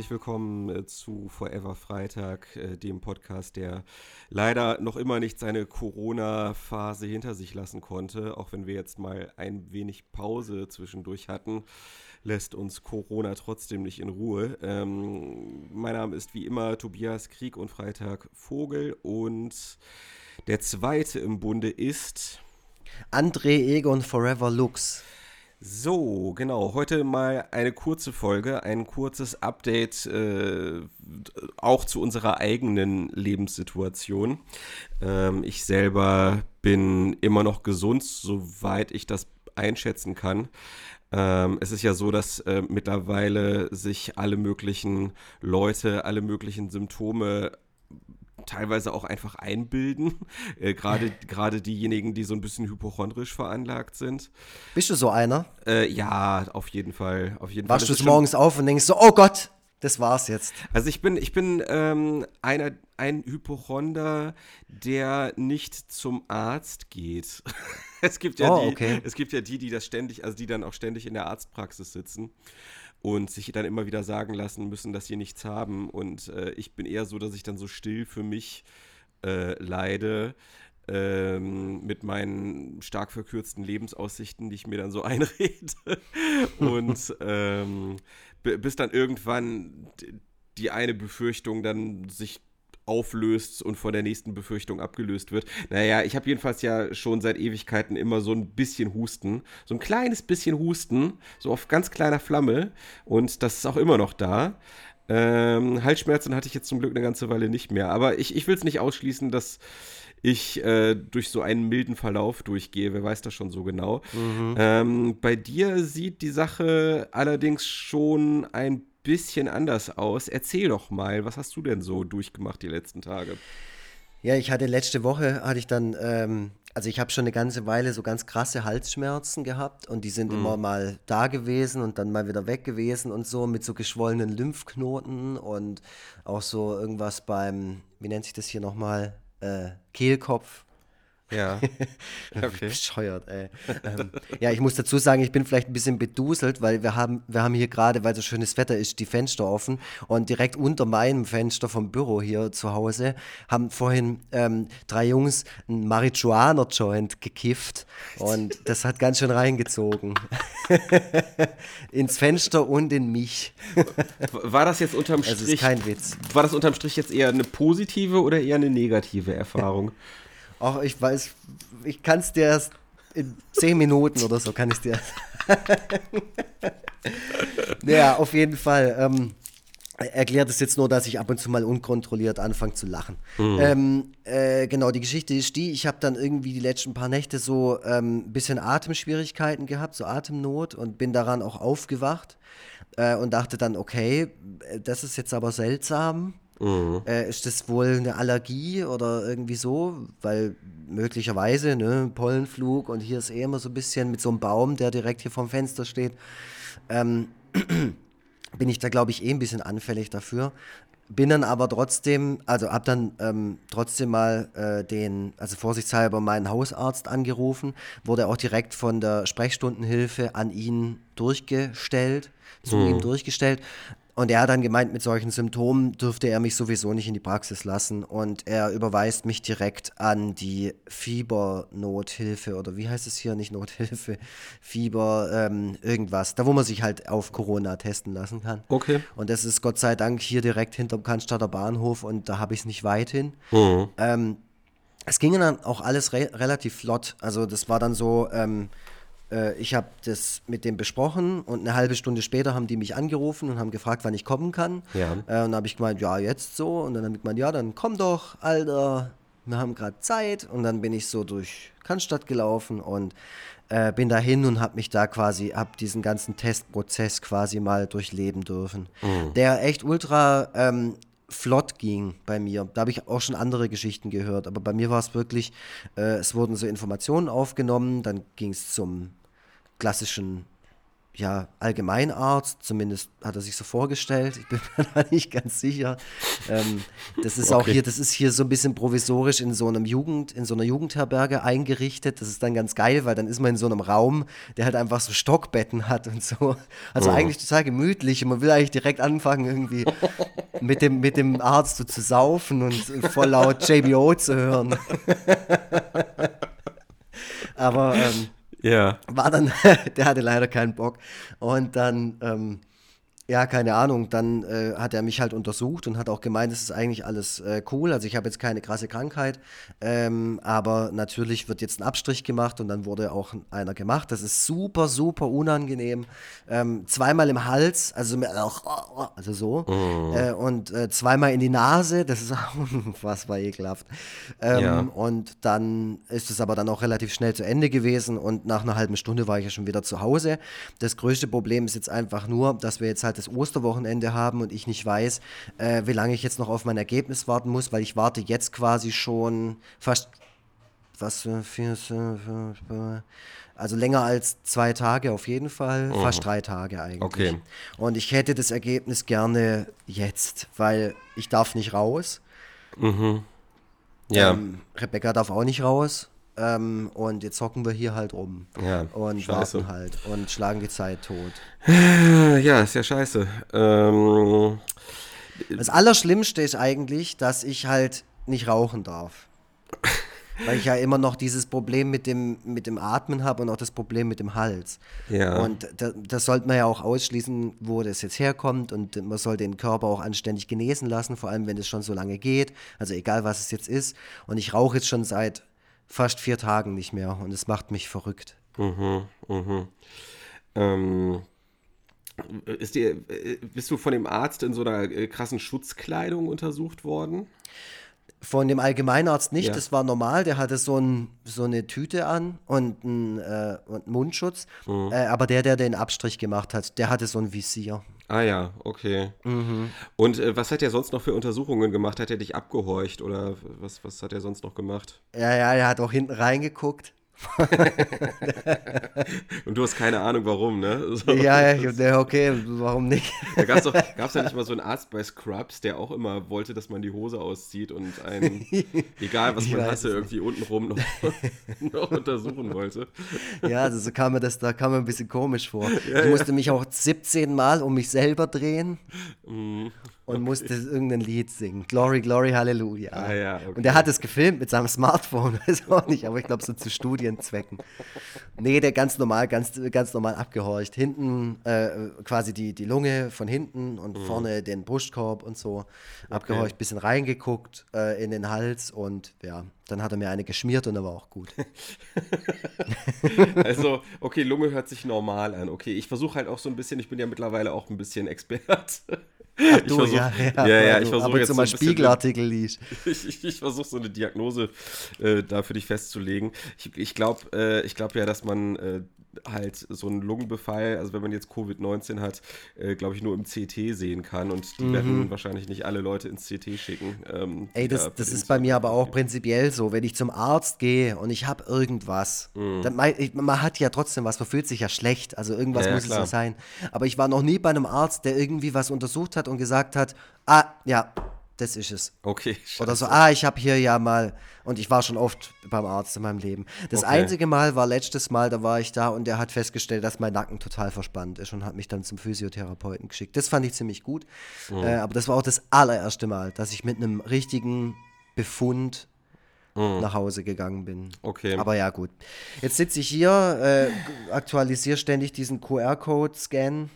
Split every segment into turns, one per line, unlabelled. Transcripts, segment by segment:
herzlich willkommen äh, zu Forever Freitag, äh, dem Podcast, der leider noch immer nicht seine Corona-Phase hinter sich lassen konnte. Auch wenn wir jetzt mal ein wenig Pause zwischendurch hatten, lässt uns Corona trotzdem nicht in Ruhe. Ähm, mein Name ist wie immer Tobias Krieg und Freitag Vogel und der zweite im Bunde ist
André Egon Forever Lux.
So, genau. Heute mal eine kurze Folge, ein kurzes Update äh, auch zu unserer eigenen Lebenssituation. Ähm, ich selber bin immer noch gesund, soweit ich das einschätzen kann. Ähm, es ist ja so, dass äh, mittlerweile sich alle möglichen Leute, alle möglichen Symptome teilweise auch einfach einbilden. Äh, Gerade gerade diejenigen, die so ein bisschen hypochondrisch veranlagt sind.
Bist du so einer?
Äh, ja, auf jeden Fall. Auf jeden
Wachst
Fall.
du morgens auf und denkst so, oh Gott, das war's jetzt.
Also ich bin, ich bin ähm, einer, ein Hypochonder, der nicht zum Arzt geht. es gibt ja
Oh,
die,
okay.
es gibt ja die, die das ständig, also die dann auch ständig in der Arztpraxis sitzen und sich dann immer wieder sagen lassen müssen, dass sie nichts haben. Und äh, ich bin eher so, dass ich dann so still für mich äh, leide. Ähm, mit meinen stark verkürzten Lebensaussichten, die ich mir dann so einrede. Und ähm, bi- bis dann irgendwann die eine Befürchtung dann sich auflöst und von der nächsten Befürchtung abgelöst wird. Naja, ich habe jedenfalls ja schon seit Ewigkeiten immer so ein bisschen Husten. So ein kleines bisschen Husten, so auf ganz kleiner Flamme. Und das ist auch immer noch da. Ähm, Halsschmerzen hatte ich jetzt zum Glück eine ganze Weile nicht mehr. Aber ich, ich will es nicht ausschließen, dass ich äh, durch so einen milden Verlauf durchgehe. Wer weiß das schon so genau. Ähm, bei dir sieht die Sache allerdings schon ein bisschen anders aus. Erzähl doch mal, was hast du denn so durchgemacht die letzten Tage?
Ja, ich hatte letzte Woche, hatte ich dann, ähm, also ich habe schon eine ganze Weile so ganz krasse Halsschmerzen gehabt und die sind immer mal da gewesen und dann mal wieder weg gewesen und so mit so geschwollenen Lymphknoten und auch so irgendwas beim, wie nennt sich das hier nochmal, äh, Kehlkopf.
Ja. Okay.
Bescheuert, ey. ähm, ja, ich muss dazu sagen, ich bin vielleicht ein bisschen beduselt, weil wir haben, wir haben hier gerade, weil so schönes Wetter ist, die Fenster offen und direkt unter meinem Fenster vom Büro hier zu Hause haben vorhin ähm, drei Jungs einen Marihuana-Joint gekifft und das hat ganz schön reingezogen. Ins Fenster und in mich.
War das jetzt unterm
Es ist
Strich,
kein Witz.
war das unterm Strich jetzt eher eine positive oder eher eine negative Erfahrung?
Ach, ich weiß, ich kann es dir erst in zehn Minuten oder so, kann ich dir. ja, auf jeden Fall. Ähm, erklärt es jetzt nur, dass ich ab und zu mal unkontrolliert anfange zu lachen. Ähm, äh, genau, die Geschichte ist die, ich habe dann irgendwie die letzten paar Nächte so ein ähm, bisschen Atemschwierigkeiten gehabt, so Atemnot und bin daran auch aufgewacht äh, und dachte dann, okay, äh, das ist jetzt aber seltsam. Äh, ist das wohl eine Allergie oder irgendwie so? Weil möglicherweise, ne, Pollenflug und hier ist eh immer so ein bisschen mit so einem Baum, der direkt hier vorm Fenster steht, ähm, bin ich da, glaube ich, eh ein bisschen anfällig dafür. Bin dann aber trotzdem, also hab dann ähm, trotzdem mal äh, den, also vorsichtshalber meinen Hausarzt angerufen, wurde auch direkt von der Sprechstundenhilfe an ihn durchgestellt, zu ihm durchgestellt. Und er hat dann gemeint, mit solchen Symptomen dürfte er mich sowieso nicht in die Praxis lassen. Und er überweist mich direkt an die Fiebernothilfe oder wie heißt es hier? Nicht Nothilfe, Fieber, ähm, irgendwas. Da, wo man sich halt auf Corona testen lassen kann.
Okay.
Und das ist Gott sei Dank hier direkt hinterm Cannstatter Bahnhof und da habe ich es nicht weit hin. Ähm, es ging dann auch alles re relativ flott. Also das war dann so, ähm, äh, ich habe das mit dem besprochen und eine halbe Stunde später haben die mich angerufen und haben gefragt, wann ich kommen kann.
Ja.
Äh, und dann habe ich gemeint, ja, jetzt so. Und dann habe ich gemeint, ja, dann komm doch, Alter, wir haben gerade Zeit. Und dann bin ich so durch Cannstatt gelaufen und äh, bin dahin und habe mich da quasi, habe diesen ganzen Testprozess quasi mal durchleben dürfen. Der echt ultra ähm, flott ging bei mir. Da habe ich auch schon andere Geschichten gehört, aber bei mir war es wirklich, äh, es wurden so Informationen aufgenommen, dann ging es zum klassischen ja, Allgemeinarzt, zumindest hat er sich so vorgestellt. Ich bin mir da nicht ganz sicher. Ähm, das ist okay. auch hier, das ist hier so ein bisschen provisorisch in so einem Jugend, in so einer Jugendherberge eingerichtet. Das ist dann ganz geil, weil dann ist man in so einem Raum, der halt einfach so Stockbetten hat und so. Also mhm. eigentlich total gemütlich und man will eigentlich direkt anfangen, irgendwie mit dem, mit dem Arzt so zu saufen und voll laut JBO zu hören. Aber ähm, ja. War dann, der hatte leider keinen Bock. Und dann ähm, ja, keine Ahnung. Dann äh, hat er mich halt untersucht und hat auch gemeint, es ist eigentlich alles äh, cool. Also ich habe jetzt keine krasse Krankheit, ähm, aber natürlich wird jetzt ein Abstrich gemacht und dann wurde auch einer gemacht. Das ist super, super unangenehm. Ähm, zweimal im Hals, also, also so. Mhm. Äh, und äh, zweimal in die Nase, das ist auch unfassbar ekelhaft. Ähm, ja. Und dann ist es aber dann auch relativ schnell zu Ende gewesen und nach einer halben Stunde war ich ja schon wieder zu Hause. Das größte Problem ist jetzt einfach nur, dass wir jetzt halt das Osterwochenende haben und ich nicht weiß, äh, wie lange ich jetzt noch auf mein Ergebnis warten muss, weil ich warte jetzt quasi schon fast was für, also länger als zwei Tage auf jeden Fall, mhm. fast drei Tage eigentlich. Okay. Und ich hätte das Ergebnis gerne jetzt, weil ich darf nicht raus. Mhm. Ja. Ähm, Rebecca darf auch nicht raus. Ähm, und jetzt hocken wir hier halt rum. Ja, und scheiße. warten halt und schlagen die Zeit tot.
Ja, ist ja scheiße. Ähm,
das Allerschlimmste ist eigentlich, dass ich halt nicht rauchen darf. Weil ich ja immer noch dieses Problem mit dem, mit dem Atmen habe und auch das Problem mit dem Hals. Ja. Und da, das sollte man ja auch ausschließen, wo das jetzt herkommt. Und man soll den Körper auch anständig genesen lassen, vor allem wenn es schon so lange geht. Also egal, was es jetzt ist. Und ich rauche jetzt schon seit fast vier Tagen nicht mehr und es macht mich verrückt. Mhm, mhm.
Ähm, ist dir, bist du von dem Arzt in so einer äh, krassen Schutzkleidung untersucht worden?
Von dem Allgemeinarzt nicht, ja. das war normal. Der hatte so, ein, so eine Tüte an und einen, äh, und einen Mundschutz. Mhm. Äh, aber der, der den Abstrich gemacht hat, der hatte so ein Visier.
Ah ja, okay. Mhm. Und äh, was hat er sonst noch für Untersuchungen gemacht? Hat er dich abgehorcht oder was, was hat er sonst noch gemacht?
Ja, ja, er hat auch hinten reingeguckt.
und du hast keine Ahnung, warum, ne?
So. Ja, ja, okay, warum nicht?
Da gab es ja nicht mal so einen Arzt bei Scrubs, der auch immer wollte, dass man die Hose auszieht und einen, egal was man hatte, irgendwie untenrum noch, noch untersuchen wollte.
Ja, also so kam mir das, da kam mir ein bisschen komisch vor. Ja, ich musste ja. mich auch 17 Mal um mich selber drehen. Mhm und musste irgendein Lied singen. Glory, Glory, Hallelujah. Ah, ja, okay. Und er hat es gefilmt mit seinem Smartphone, weiß auch nicht, aber ich glaube so zu Studienzwecken. Nee, der ganz normal, ganz, ganz normal abgehorcht. Hinten äh, quasi die, die Lunge von hinten und mhm. vorne den Brustkorb und so. Abgehorcht, okay. bisschen reingeguckt äh, in den Hals und ja, dann hat er mir eine geschmiert und er war auch gut.
also, okay, Lunge hört sich normal an. Okay, ich versuche halt auch so ein bisschen, ich bin ja mittlerweile auch ein bisschen Expert.
Ach du, versuch, ja, ja, ja, ja, ich versuche jetzt so mal Spiegelartikel liest.
Ich, ich, ich versuche so eine Diagnose äh, da für dich festzulegen. Ich, ich glaube äh, glaub ja, dass man äh, halt so einen Lungenbefall, also wenn man jetzt Covid-19 hat, äh, glaube ich, nur im CT sehen kann und die mhm. werden wahrscheinlich nicht alle Leute ins CT schicken.
Ähm, Ey, das, da das ist bei mir aber auch prinzipiell so, wenn ich zum Arzt gehe und ich habe irgendwas, mhm. dann, man, man, hat ja trotzdem was, man fühlt sich ja schlecht, also irgendwas ja, muss klar. es ja sein. Aber ich war noch nie bei einem Arzt, der irgendwie was untersucht hat und gesagt hat, ah, ja, das ist es.
Okay.
Scheiße. Oder so, ah, ich habe hier ja mal, und ich war schon oft beim Arzt in meinem Leben. Das okay. einzige Mal war letztes Mal, da war ich da und der hat festgestellt, dass mein Nacken total verspannt ist und hat mich dann zum Physiotherapeuten geschickt. Das fand ich ziemlich gut. Mhm. Äh, aber das war auch das allererste Mal, dass ich mit einem richtigen Befund mhm. nach Hause gegangen bin.
Okay.
Aber ja, gut. Jetzt sitze ich hier, äh, aktualisiere ständig diesen QR-Code-Scan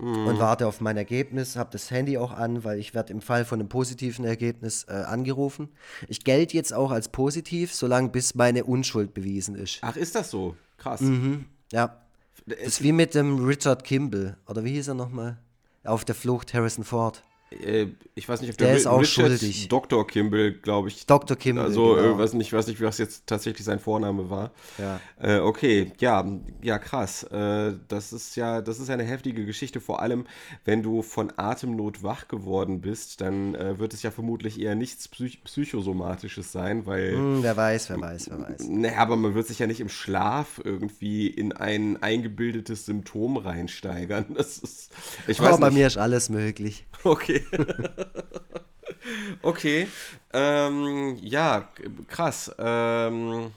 mhm. und warte auf mein Ergebnis, habe das Handy auch an, weil ich werde im Fall von einem positiven Ergebnis äh, angerufen. Ich gelte jetzt auch als positiv, solange bis meine Unschuld bewiesen ist.
Ach, ist das so? Krass.
Mhm. Ja. Das ist wie mit dem Richard Kimball, oder wie hieß er nochmal? Auf der Flucht Harrison Ford.
Äh, ich weiß nicht, ob
der,
der
ist auch
Richard
schuldig.
Dr. Kimball, glaube ich.
Dr. Kimball.
Also,
genau.
äh, weiß nicht, weiß nicht, was jetzt tatsächlich sein Vorname war.
Ja.
Äh, okay, ja, ja, krass. Äh, das ist ja, das ist eine heftige Geschichte. Vor allem, wenn du von Atemnot wach geworden bist, dann äh, wird es ja vermutlich eher nichts Psych Psychosomatisches sein, weil.
Hm, wer weiß, wer weiß, wer weiß.
Naja, aber man wird sich ja nicht im Schlaf irgendwie in ein eingebildetes Symptom reinsteigern. Das ist. Ich weiß
Aber bei
nicht.
mir ist alles möglich.
Okay. okay. Ähm, ja, krass. Ähm,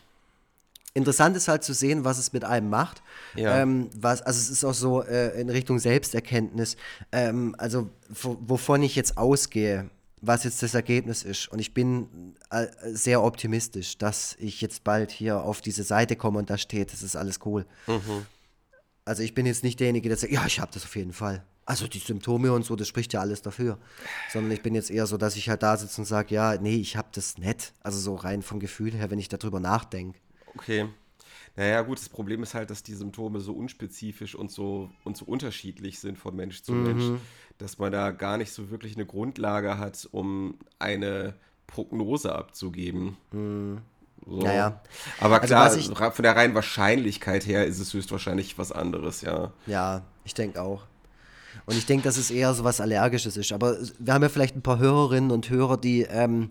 Interessant ist halt zu sehen, was es mit einem macht.
Ja.
Ähm, was, also es ist auch so äh, in Richtung Selbsterkenntnis. Ähm, also wo- wovon ich jetzt ausgehe, was jetzt das Ergebnis ist. Und ich bin äh, sehr optimistisch, dass ich jetzt bald hier auf diese Seite komme und da steht, das ist alles cool. Also ich bin jetzt nicht derjenige, der sagt, ja, ich habe das auf jeden Fall. Also die Symptome und so, das spricht ja alles dafür. Sondern ich bin jetzt eher so, dass ich halt da sitze und sage, ja, nee, ich habe das nicht. Also so rein vom Gefühl her, wenn ich darüber nachdenke.
okay. Naja, gut, das Problem ist halt, dass die Symptome so unspezifisch und so, und so unterschiedlich sind von Mensch zu Mensch, dass man da gar nicht so wirklich eine Grundlage hat, um eine Prognose abzugeben. So.
Naja.
Aber
Also
klar,
was ich-
von der reinen Wahrscheinlichkeit her ist es höchstwahrscheinlich was anderes, ja.
Ja, ich denke auch. Und ich denke, dass es eher so was Allergisches ist. Aber wir haben ja vielleicht ein paar Hörerinnen und Hörer, die ähm,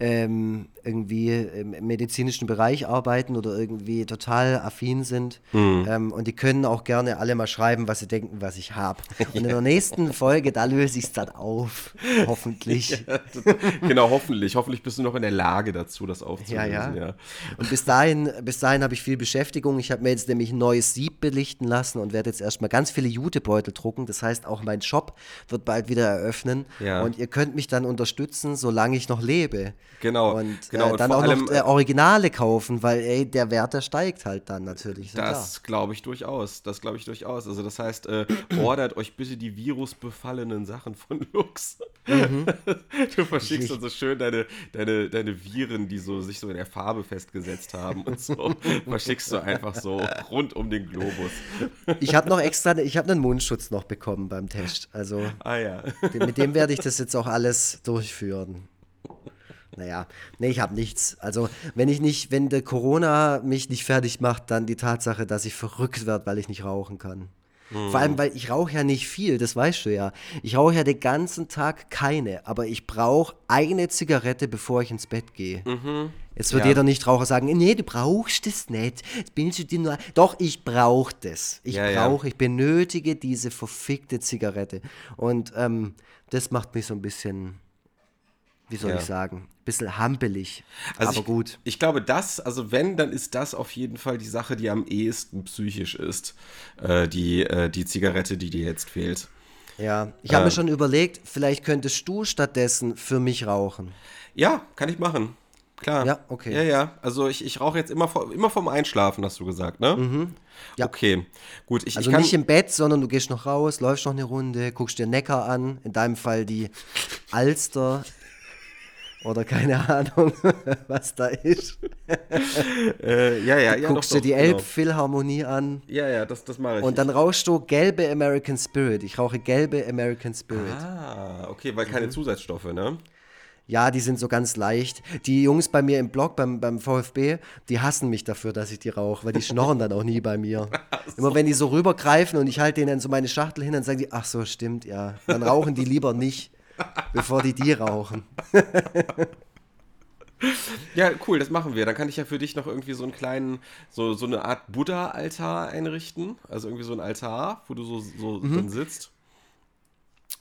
ähm, irgendwie im medizinischen Bereich arbeiten oder irgendwie total affin sind. Ähm, und die können auch gerne alle mal schreiben, was sie denken, was ich habe. Und in der nächsten Folge, da löse ich es dann auf. Hoffentlich.
genau, hoffentlich. Hoffentlich bist du noch in der Lage dazu, das aufzulösen.
Ja, ja.
ja.
Und bis dahin, bis dahin habe ich viel Beschäftigung. Ich habe mir jetzt nämlich ein neues Sieb belichten lassen und werde jetzt erstmal ganz viele Jutebeutel drucken. Das heißt, auch mein Shop wird bald wieder eröffnen.
Ja.
Und ihr könnt mich dann unterstützen, solange ich noch lebe.
Genau,
Und,
genau.
äh, dann auch
allem,
noch äh, Originale kaufen, weil ey, der Wert, der steigt halt dann natürlich. ja
Das glaube ich durchaus. Das glaube ich durchaus. Also das heißt, äh, ordert euch bitte die virusbefallenen Sachen von Lux. Du verschickst dann so schön deine, deine, deine Viren, die so sich so in der Farbe festgesetzt haben und so. verschickst du einfach so rund um den Globus.
Ich habe noch extra, ich habe einen Mundschutz noch bekommen beim Test. Also
Ah ja.
mit dem werde ich das jetzt auch alles durchführen. Naja, nee, ich habe nichts. Also, wenn ich nicht, wenn der Corona mich nicht fertig macht, dann die Tatsache, dass ich verrückt werde, weil ich nicht rauchen kann. Vor allem, weil ich rauche ja nicht viel, das weißt du ja. Ich rauche ja den ganzen Tag keine, aber ich brauche eine Zigarette, bevor ich ins Bett gehe. Jetzt wird
Ja.
jeder Nichtraucher sagen, nee, du brauchst das nicht. Jetzt bin ich dir nur. Doch, ich brauche das. Ich
Ja, ja.
brauche, ich benötige diese verfickte Zigarette. Und ähm, das macht mich so ein bisschen, wie soll
Ja.
ich sagen, ein bisschen hampelig.
Also
aber
ich,
gut.
Ich glaube, das, also wenn, dann ist das auf jeden Fall die Sache, die am ehesten psychisch ist. Äh, die, äh, die Zigarette, die dir jetzt fehlt.
Ja, ich habe
Ähm.
mir schon überlegt, vielleicht könntest du stattdessen für mich rauchen.
Ja, kann ich machen. Klar.
Ja, okay.
Ja, ja. Also ich, ich rauche jetzt immer, vor, immer vorm Einschlafen, hast du gesagt, ne?
Mhm. Ja.
Okay. Gut, ich,
Also
ich
nicht im Bett, sondern du gehst noch raus, läufst noch eine Runde, guckst dir Neckar an, in deinem Fall die Alster oder keine Ahnung, was da ist.
äh, ja, ja, ja.
guckst
doch,
dir die
genau.
Elbphilharmonie an
Ja, ja, das, das mache ich.
und dann rauchst du gelbe American Spirit. Ich rauche gelbe American Spirit.
Ah, okay, weil
Mhm.
keine Zusatzstoffe, ne?
Ja, die sind so ganz leicht. Die Jungs bei mir im Blog, beim, beim VfB, die hassen mich dafür, dass ich die rauche, weil die schnorren dann auch nie bei mir. Immer wenn die so rübergreifen und ich halte denen dann so meine Schachtel hin, dann sagen die, ach so, stimmt, ja. Dann rauchen die lieber nicht, bevor die die rauchen.
Ja, cool, das machen wir. Dann kann ich ja für dich noch irgendwie so einen kleinen, so, so eine Art Buddha-Altar einrichten. Also irgendwie so ein Altar, wo du so, so
Mhm.
dann sitzt.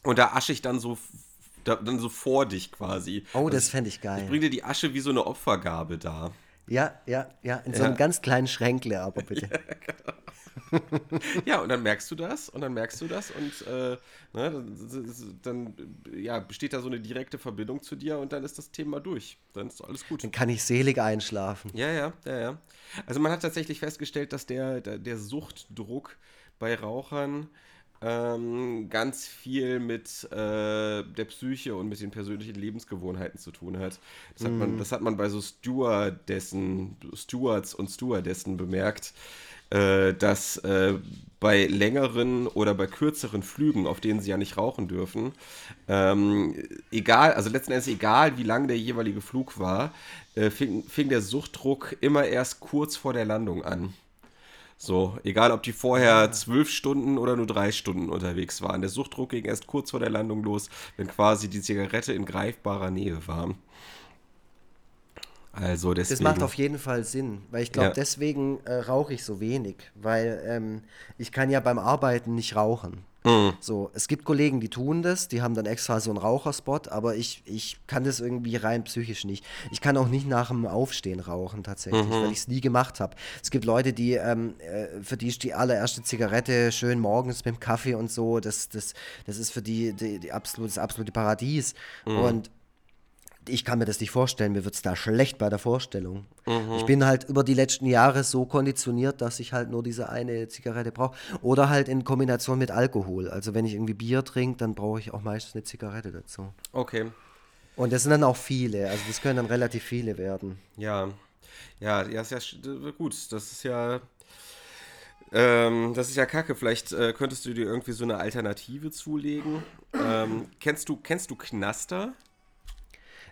Und da asche ich dann so, da, dann so vor dich quasi.
Oh, das
Also
fände ich
Ich
geil.
bringe dir die Asche wie so eine Opfergabe da.
Ja, ja, ja, in so
Ja.
einem ganz kleinen Schränkle aber bitte.
Ja, und dann merkst du das und dann merkst du das und äh, ne, dann, dann ja, besteht da so eine direkte Verbindung zu dir und dann ist das Thema durch. Dann ist alles gut.
Dann kann ich selig einschlafen.
Ja, ja, ja, ja. Also man hat tatsächlich festgestellt, dass der, der, der Suchtdruck bei Rauchern ähm, ganz viel mit äh, der Psyche und mit den persönlichen Lebensgewohnheiten zu tun hat. Das hat, man, das hat man bei so Stewardessen, Stewards und Stewardessen bemerkt, äh, dass äh, bei längeren oder bei kürzeren Flügen, auf denen sie ja nicht rauchen dürfen, ähm, egal, also letzten Endes egal, wie lang der jeweilige Flug war, äh, fing, fing der Suchtdruck immer erst kurz vor der Landung an. So, egal ob die vorher zwölf Stunden oder nur drei Stunden unterwegs waren. Der Suchtdruck ging erst kurz vor der Landung los, wenn quasi die Zigarette in greifbarer Nähe war. Also deswegen.
Das macht auf jeden Fall Sinn, weil ich glaube,
Ja.
deswegen äh, rauche ich so wenig, weil ähm, ich kann ja beim Arbeiten nicht rauchen.
Mhm.
So, es gibt Kollegen, die tun das, die haben dann extra so einen Raucherspot, aber ich, ich kann das irgendwie rein psychisch nicht. Ich kann auch nicht nach dem Aufstehen rauchen tatsächlich,
Mhm.
weil ich es nie gemacht habe. Es gibt Leute, die, ähm, äh, für die ist die allererste Zigarette schön morgens mit dem Kaffee und so, das, das, das ist für die, die, die absolut, das absolute Paradies.
Mhm.
Und ich kann mir das nicht vorstellen, mir wird es da schlecht bei der Vorstellung.
Mhm.
Ich bin halt über die letzten Jahre so konditioniert, dass ich halt nur diese eine Zigarette brauche. Oder halt in Kombination mit Alkohol. Also wenn ich irgendwie Bier trinke, dann brauche ich auch meistens eine Zigarette dazu.
Okay.
Und das sind dann auch viele, also das können dann relativ viele werden.
Ja. Ja, ja, ist ja gut. Das ist ja. Ähm, das ist ja kacke. Vielleicht äh, könntest du dir irgendwie so eine Alternative zulegen. Ähm, kennst, du, kennst du Knaster?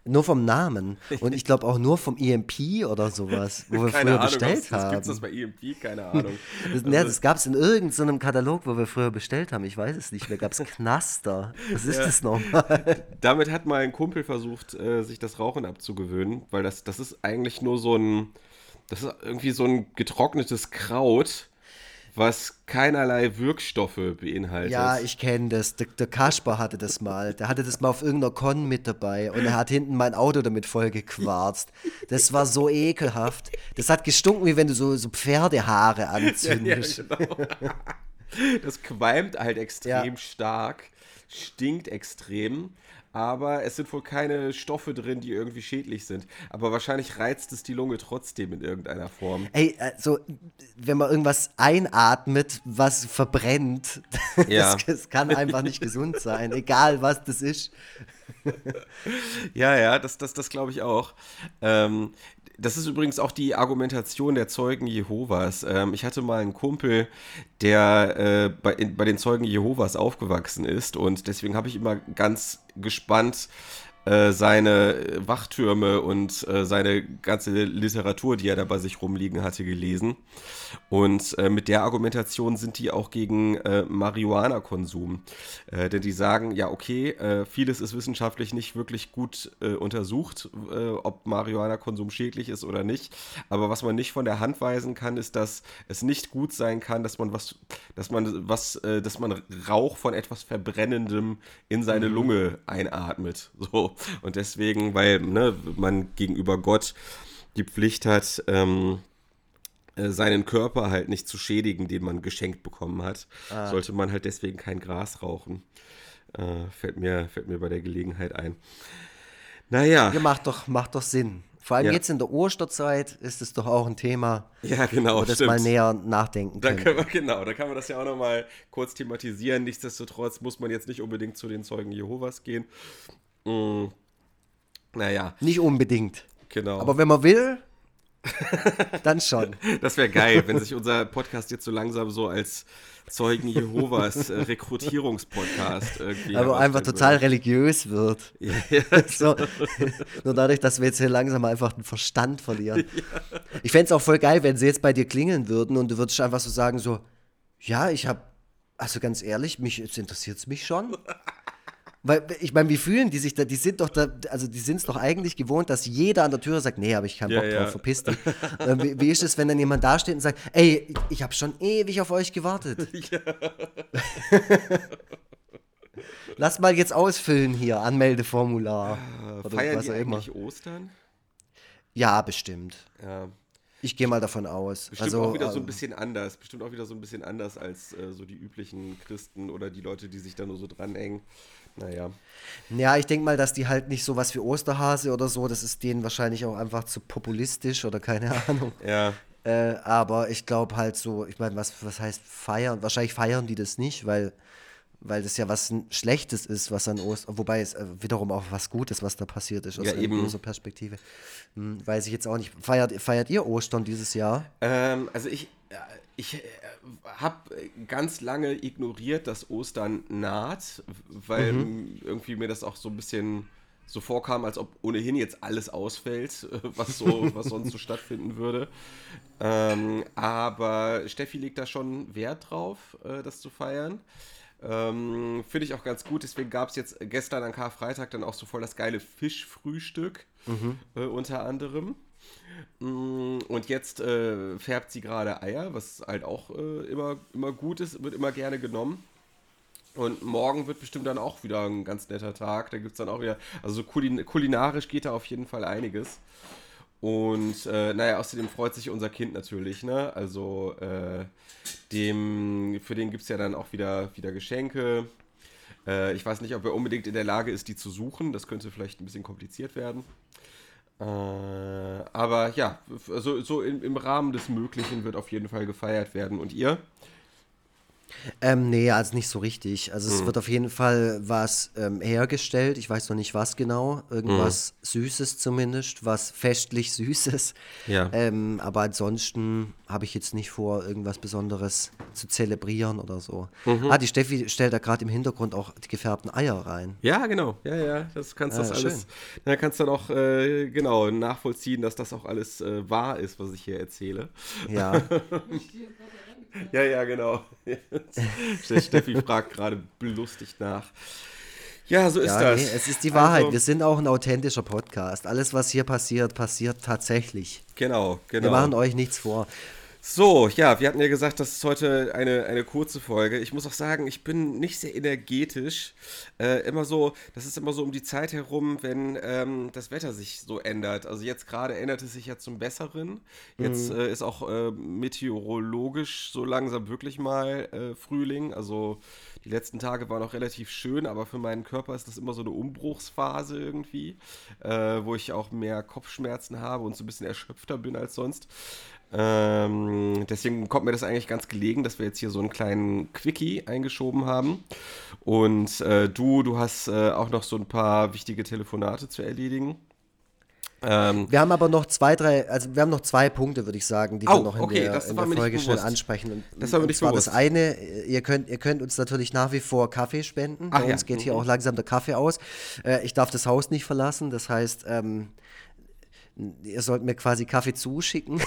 Nur vom Namen. Und ich glaube auch nur vom EMP oder sowas, wo wir früher bestellt
was, was
haben.
gibt's das bei EMP? Keine Ahnung.
Das, ne, das gab es in irgendeinem Katalog, wo wir früher bestellt haben. Ich weiß es nicht mehr. Gab es Knaster. Was ist das nochmal?
Damit hat mal ein Kumpel versucht, äh, sich das Rauchen abzugewöhnen, weil das, das ist eigentlich nur so ein, das ist irgendwie so ein getrocknetes Kraut, was keinerlei Wirkstoffe beinhaltet.
Ja, ich kenne das. Der, der Kasper hatte das mal. Der hatte das mal auf irgendeiner Con mit dabei und er hat hinten mein Auto damit voll gequarzt. Das war so ekelhaft. Das hat gestunken, wie wenn du so, so Pferdehaare
ja,
anzündest.
genau. Das qualmt halt extrem
Ja.
stark, stinkt extrem, aber es sind wohl keine Stoffe drin, die irgendwie schädlich sind. Aber wahrscheinlich reizt es die Lunge trotzdem in irgendeiner Form.
Ey, also, wenn man irgendwas einatmet, was verbrennt,
Ja.
das, das kann einfach nicht gesund sein, egal was das ist.
Ja, ja, das, das, das glaube ich auch. Ähm, das ist übrigens auch die Argumentation der Zeugen Jehovas. Ähm, ich hatte mal einen Kumpel, der äh, bei, in, bei den Zeugen Jehovas aufgewachsen ist und deswegen habe ich immer ganz gespannt äh, seine Wachtürme und äh, seine ganze Literatur, die er da bei sich rumliegen hatte, gelesen. Und äh, mit der Argumentation sind die auch gegen äh, Marihuana-Konsum. Äh, denn die sagen, ja, okay, vieles ist wissenschaftlich nicht wirklich gut untersucht, ob Marihuana-Konsum schädlich ist oder nicht. Aber was man nicht von der Hand weisen kann, ist, dass es nicht gut sein kann, dass man was, dass man was, äh, dass man Rauch von etwas Verbrennendem in seine Lunge einatmet. So. Und deswegen, weil ne, man gegenüber Gott die Pflicht hat, ähm, äh, seinen Körper halt nicht zu schädigen, den man geschenkt bekommen hat, sollte man halt deswegen kein Gras rauchen. Äh, fällt, mir, fällt mir bei der Gelegenheit ein. Naja,
Ja, macht doch, macht doch Sinn. Vor allem
Ja.
jetzt in der Osterzeit ist es doch auch ein Thema,
ja, genau,
wo wir das
stimmt.
mal näher nachdenken
Da
können.
können wir, genau, da kann man das ja auch nochmal kurz thematisieren. Nichtsdestotrotz muss man jetzt nicht unbedingt zu den Zeugen Jehovas gehen. Mm, naja,
Nicht unbedingt.
genau.
Aber wenn man will, dann schon.
Das wäre geil, wenn sich unser Podcast jetzt so langsam so als Zeugen Jehovas äh, Rekrutierungspodcast irgendwie.
Aber einfach
herausstellen
total religiös wird.
Ja, ja,
So, nur dadurch, dass wir jetzt hier langsam einfach den Verstand verlieren. Ich fände es auch voll geil, wenn sie jetzt bei dir klingeln würden und du würdest einfach so sagen, so, ja, ich habe, also ganz ehrlich, mich jetzt interessiert es mich schon. Weil, ich meine, wie fühlen die sich da? Die sind doch da, also die sind es doch eigentlich gewohnt, dass jeder an der Tür sagt, nee, habe ich keinen
Ja,
Bock
ja.
drauf, verpiss dich. Ähm, wie, wie ist es, wenn dann jemand da steht und sagt, ey, ich, ich habe schon ewig auf euch gewartet. Lass mal jetzt ausfüllen hier, Anmeldeformular. Oder
Feiern
was
die
auch immer.
eigentlich Ostern?
Ja, bestimmt.
Ja.
Ich gehe mal davon aus.
Bestimmt
also,
auch wieder so ein
ähm,
bisschen anders. Bestimmt auch wieder so ein bisschen anders als äh, so die üblichen Christen oder die Leute, die sich da nur so dranhängen. Naja.
Ja, ich denke mal, dass die halt nicht sowas wie Osterhase oder so, das ist denen wahrscheinlich auch einfach zu populistisch oder keine Ahnung.
Ja.
Äh, aber ich glaube halt so, ich meine, was, was heißt feiern? Wahrscheinlich feiern die das nicht, weil, weil das ja was Schlechtes ist, was an Ostern, wobei es äh, wiederum auch was Gutes, was da passiert ist, aus
Ja, eben.
religiöser Perspektive. Hm, weiß ich jetzt auch nicht. Feiert, feiert ihr Ostern dieses Jahr?
Ähm, also ich, ja, ich äh, habe ganz lange ignoriert, dass Ostern naht, weil mhm. irgendwie mir das auch so ein bisschen so vorkam, als ob ohnehin jetzt alles ausfällt, was so, was sonst so stattfinden würde. Ähm, aber Steffi legt da schon Wert drauf, äh, das zu feiern. Ähm, Finde ich auch ganz gut. Deswegen gab es jetzt gestern an Karfreitag dann auch so voll das geile Fischfrühstück mhm. äh, unter anderem. Mm, und jetzt äh, färbt sie gerade Eier, was halt auch äh, immer, immer gut ist, wird immer gerne genommen. Und morgen wird bestimmt dann auch wieder ein ganz netter Tag. Da gibt es dann auch wieder, also kulin kulinarisch geht da auf jeden Fall einiges. Und äh, naja, außerdem freut sich unser Kind natürlich, ne? Also äh, dem, für den gibt es ja dann auch wieder, wieder Geschenke. Äh, ich weiß nicht, ob er unbedingt in der Lage ist, die zu suchen. Das könnte vielleicht ein bisschen kompliziert werden. Äh, aber ja, so, so im, im Rahmen des Möglichen wird auf jeden Fall gefeiert werden. Und ihr?
Ähm, nee, also nicht so richtig. Also es mhm. wird auf jeden Fall was ähm, hergestellt. Ich weiß noch nicht was genau. Irgendwas mhm. Süßes zumindest, was festlich Süßes. Ja. Ähm, aber ansonsten habe ich jetzt nicht vor, irgendwas Besonderes zu zelebrieren oder so. Mhm. Ah, die Steffi stellt da gerade im Hintergrund auch die gefärbten Eier rein.
Ja, genau. Ja, ja, das kannst du ah, das alles. Da kannst du dann auch äh, genau nachvollziehen, dass das auch alles äh, wahr ist, was ich hier erzähle.
Ja.
Ja, ja, genau. Steffi fragt gerade belustigt nach. Ja, so ist ja, das.
Nee, es ist die Wahrheit. Also, wir sind auch ein authentischer Podcast. Alles, was hier passiert, passiert tatsächlich.
Genau, genau.
Wir machen euch nichts vor.
So, ja, wir hatten ja gesagt, das ist heute eine, eine kurze Folge. Ich muss auch sagen, ich bin nicht sehr energetisch. Äh, immer so, das ist immer so um die Zeit herum, wenn ähm, das Wetter sich so ändert. Also jetzt gerade ändert es sich ja zum Besseren. Jetzt mhm. äh, ist auch äh, meteorologisch so langsam wirklich mal äh, Frühling. Also die letzten Tage waren auch relativ schön, aber für meinen Körper ist das immer so eine Umbruchsphase irgendwie, äh, wo ich auch mehr Kopfschmerzen habe und so ein bisschen erschöpfter bin als sonst. Ähm, deswegen kommt mir das eigentlich ganz gelegen, dass wir jetzt hier so einen kleinen Quickie eingeschoben haben. Und äh, du, du hast äh, auch noch so ein paar wichtige Telefonate zu erledigen.
Ähm, wir haben aber noch zwei, drei, also wir haben noch zwei Punkte, würde ich sagen, die oh, wir noch in okay, der, in der Folge schnell ansprechen. Und,
das war mir
nicht bewusst. Das eine, ihr könnt, ihr könnt uns natürlich nach wie vor Kaffee spenden. Ach, Bei uns ja. geht hier mhm. auch langsam der Kaffee aus. Äh, ich darf das Haus nicht verlassen, das heißt, ähm, ihr sollt mir quasi Kaffee zuschicken.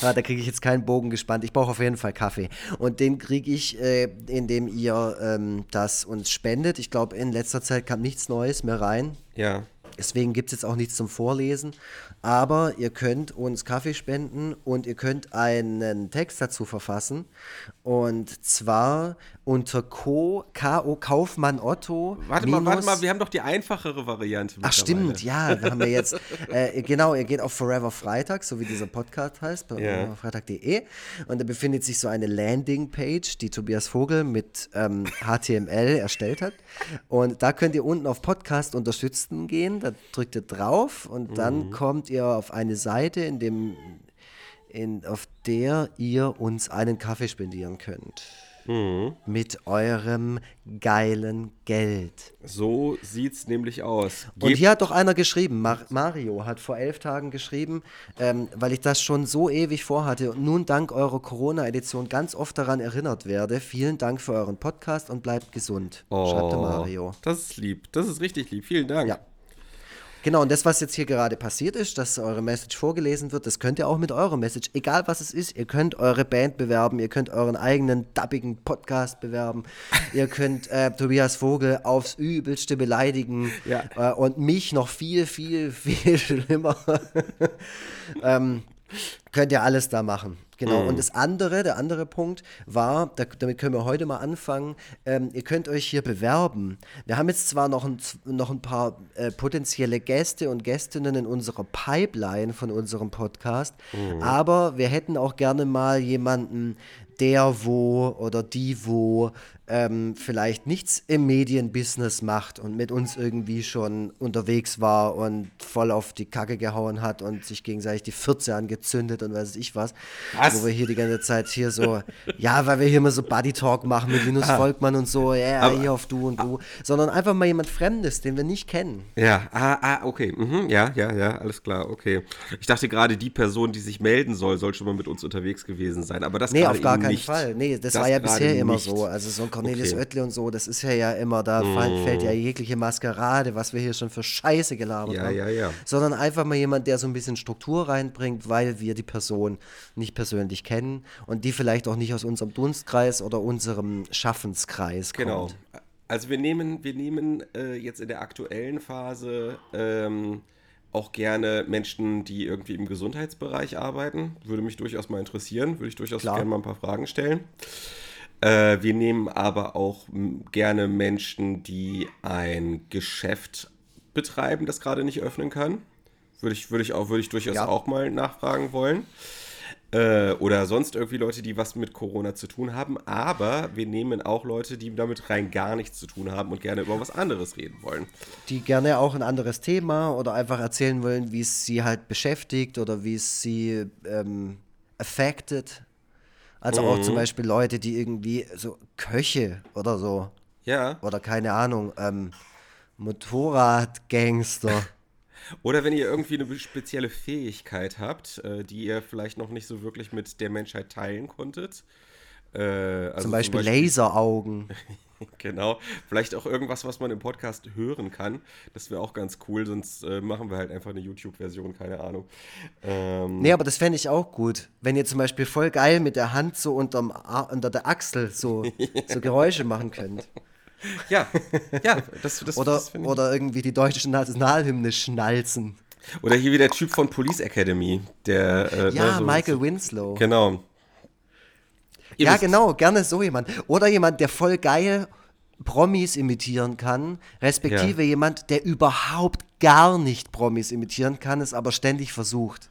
ja, da kriege ich jetzt keinen Bogen gespannt. Ich brauche auf jeden Fall Kaffee. Und den kriege ich, äh, indem ihr ähm, das uns spendet. Ich glaube, in letzter Zeit kam nichts Neues mehr rein.
Ja.
Deswegen gibt es jetzt auch nichts zum Vorlesen. Aber ihr könnt uns Kaffee spenden und ihr könnt einen Text dazu verfassen. Und zwar unter Co, K.O. Kaufmann Otto.
Warte mal, warte mal, wir haben doch die einfachere Variante.
Ach, stimmt, ja, da haben wir jetzt. Äh, genau, ihr geht auf Forever Freitag, so wie dieser Podcast heißt, bei yeah. foreverfreitag.de. Und da befindet sich so eine Landingpage, die Tobias Vogel mit ähm, HTML erstellt hat. Und da könnt ihr unten auf Podcast unterstützen gehen. Da drückt ihr drauf und dann mhm. kommt ihr auf eine Seite, in dem, in, auf der ihr uns einen Kaffee spendieren könnt. Mhm. Mit eurem geilen Geld.
So sieht's nämlich aus.
Gebt Und hier hat doch einer geschrieben, Mar Mario hat vor elf Tagen geschrieben, ähm, weil ich das schon so ewig vorhatte und nun dank eurer Corona-Edition ganz oft daran erinnert werde. Vielen Dank für euren Podcast und bleibt gesund.
Oh, schreibt Mario. Das ist lieb. Das ist richtig lieb. Vielen Dank.
Ja. Genau, und das, was jetzt hier gerade passiert ist, dass eure Message vorgelesen wird, das könnt ihr auch mit eurer Message, egal was es ist, ihr könnt eure Band bewerben, ihr könnt euren eigenen dubbigen Podcast bewerben, ihr könnt äh, Tobias Vogel aufs Übelste beleidigen ja. äh, und mich noch viel, viel, viel schlimmer. ähm, könnt ihr alles da machen. Genau. Mhm. Und das andere, der andere Punkt war, da, damit können wir heute mal anfangen, ähm, ihr könnt euch hier bewerben. Wir haben jetzt zwar noch ein, noch ein paar äh, potenzielle Gäste und Gästinnen in unserer Pipeline von unserem Podcast, mhm. aber wir hätten auch gerne mal jemanden, der wo oder die wo ähm, vielleicht nichts im Medienbusiness macht und mit uns irgendwie schon unterwegs war und voll auf die Kacke gehauen hat und sich gegenseitig die Fürze angezündet und weiß ich was. was? Wo wir hier die ganze Zeit hier so, ja, weil wir hier immer so Buddy Talk machen mit Linus ah. Volkmann und so, ja, Aber, hier auf du und du, sondern einfach mal jemand Fremdes, den wir nicht kennen.
Ja, ah, ah okay, mhm. ja, ja, ja, alles klar, okay. Ich dachte gerade, die Person, die sich melden soll, soll schon mal mit uns unterwegs gewesen sein, aber das
Nee, auf gar keinen nicht. Fall. Nee, das, das war ja bisher immer so. Also so ein Cornelis okay. Oettle und so, das ist ja ja immer, da mm. fällt ja jegliche Maskerade, was wir hier schon für Scheiße gelabert
ja,
haben.
Ja, ja.
Sondern einfach mal jemand, der so ein bisschen Struktur reinbringt, weil wir die Person nicht persönlich kennen und die vielleicht auch nicht aus unserem Dunstkreis oder unserem Schaffenskreis
genau. kommt. Genau. Also wir nehmen, wir nehmen äh, jetzt in der aktuellen Phase ähm, auch gerne Menschen, die irgendwie im Gesundheitsbereich arbeiten. Würde mich durchaus mal interessieren, würde ich durchaus Klar. gerne mal ein paar Fragen stellen. Äh, wir nehmen aber auch gerne Menschen, die ein Geschäft betreiben, das gerade nicht öffnen kann. Würde ich, würde ich, auch, würde ich durchaus ja. auch mal nachfragen wollen. Äh, oder sonst irgendwie Leute, die was mit Corona zu tun haben. Aber wir nehmen auch Leute, die damit rein gar nichts zu tun haben und gerne über was anderes reden wollen.
Die gerne auch ein anderes Thema oder einfach erzählen wollen, wie es sie halt beschäftigt oder wie es sie ähm, affected. Also mhm. auch zum mhm. Beispiel Leute, die irgendwie so Köche oder so.
Ja.
Oder keine Ahnung, ähm, Motorradgangster.
Oder wenn ihr irgendwie eine spezielle Fähigkeit habt, äh, die ihr vielleicht noch nicht so wirklich mit der Menschheit teilen konntet.
Äh, also zum, Beispiel zum Beispiel Laseraugen.
genau. Vielleicht auch irgendwas, was man im Podcast hören kann. Das wäre auch ganz cool, sonst äh, machen wir halt einfach eine YouTube-Version, keine Ahnung.
Ähm, nee, aber das fände ich auch gut. Wenn ihr zum Beispiel voll geil mit der Hand so unterm, unter der Achsel so, so Geräusche machen könnt.
Ja, ja, das, das
Oder, das oder irgendwie die deutsche Nationalhymne schnalzen.
Oder hier wie der Typ von Police Academy, der.
Äh, ja, ne, so, Michael Winslow.
Genau.
Ihr ja, genau, gerne so jemand. Oder jemand, der voll geil Promis imitieren kann, respektive ja. jemand, der überhaupt gar nicht Promis imitieren kann, es aber ständig versucht.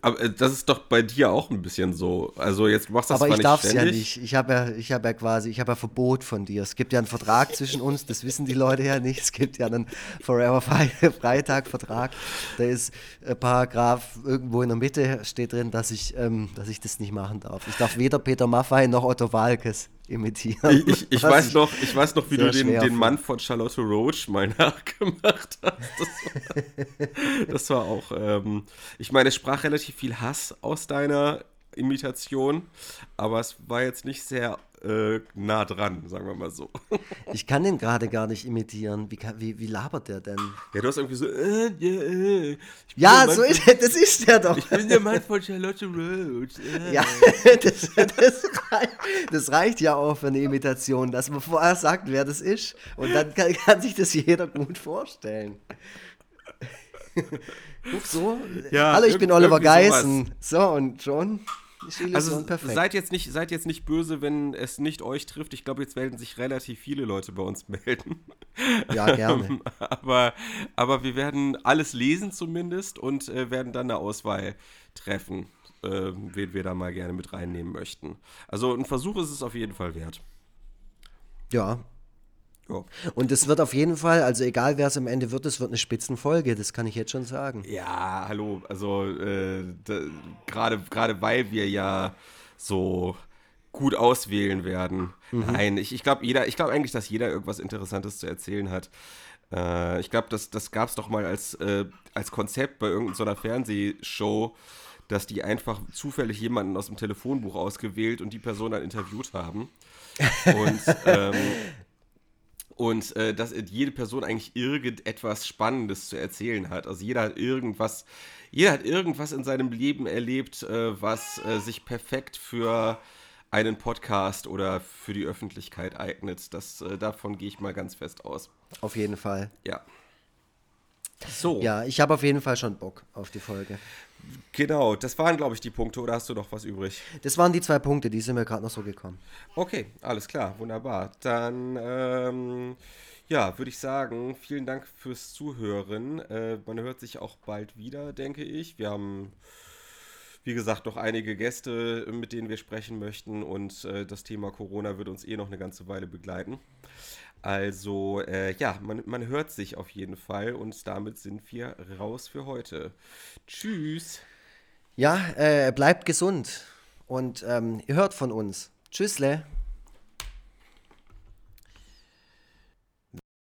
Aber äh, das ist doch bei dir auch ein bisschen so. Also jetzt machst du das
Aber ich darf es ja nicht. Ich habe ja, ich habe ja quasi, ich habe ja Verbot von dir. Es gibt ja einen Vertrag zwischen uns, das wissen die Leute ja nicht. Es gibt ja einen Forever Freitag-Vertrag. Da ist äh, Paragraph irgendwo in der Mitte steht drin, dass ich, ähm, dass ich das nicht machen darf. Ich darf weder Peter Maffay noch Otto Walkes imitieren.
Ich, ich, ich weiß, ich noch, ich weiß noch, wie du den, den Mann von Charlotte Roach mal nachgemacht hast. Das war, das war auch, ähm, ich meine, es sprach relativ viel Hass aus deiner Imitation, aber es war jetzt nicht sehr äh, nah dran, sagen wir mal so.
Ich kann den gerade gar nicht imitieren. Wie, wie, wie labert der denn?
Ja, du hast irgendwie so. Äh, äh,
ja, so ist, das ist der doch.
Ich bin der Mann von Charlotte Roach.
Äh. Ja, das, das, reicht, das, reicht, ja auch für eine Imitation, dass man vorher sagt, wer das ist. Und dann kann, kann sich das jeder gut vorstellen. Guck so. Ja, Hallo, ich bin Oliver Geißen. So, und schon.
Also perfekt. seid jetzt, nicht, seid jetzt nicht böse, wenn es nicht euch trifft. Ich glaube, jetzt werden sich relativ viele Leute bei uns melden.
Ja, gerne.
aber, aber wir werden alles lesen zumindest und äh, werden dann eine Auswahl treffen, äh, wen wir da mal gerne mit reinnehmen möchten. Also ein Versuch ist es auf jeden Fall wert.
Ja, ja. Und es wird auf jeden Fall, also egal wer es am Ende wird, es wird eine Spitzenfolge, das kann ich jetzt schon sagen.
Ja, hallo, also äh, gerade weil wir ja so gut auswählen werden. Mhm. Nein, ich, ich glaube ich glaube eigentlich, dass jeder irgendwas Interessantes zu erzählen hat. Äh, ich glaube, das, das gab es doch mal als, äh, als Konzept bei irgendeiner Fernsehshow, dass die einfach zufällig jemanden aus dem Telefonbuch ausgewählt und die Person dann interviewt haben. Und ähm, und äh, dass jede Person eigentlich irgendetwas Spannendes zu erzählen hat. Also jeder hat irgendwas, jeder hat irgendwas in seinem Leben erlebt, äh, was äh, sich perfekt für einen Podcast oder für die Öffentlichkeit eignet. Das, äh, davon gehe ich mal ganz fest aus.
Auf jeden Fall.
Ja.
So. Ja, ich habe auf jeden Fall schon Bock auf die Folge.
Genau, das waren, glaube ich, die Punkte, oder hast du noch was übrig?
Das waren die zwei Punkte, die sind mir gerade noch so gekommen.
Okay, alles klar, wunderbar. Dann, ähm, ja, würde ich sagen, vielen Dank fürs Zuhören. Äh, man hört sich auch bald wieder, denke ich. Wir haben wie gesagt, noch einige Gäste, mit denen wir sprechen möchten und äh, das Thema Corona wird uns eh noch eine ganze Weile begleiten. Also äh, ja, man, man hört sich auf jeden Fall und damit sind wir raus für heute. Tschüss.
Ja, äh, bleibt gesund und ähm, ihr hört von uns. Tschüssle.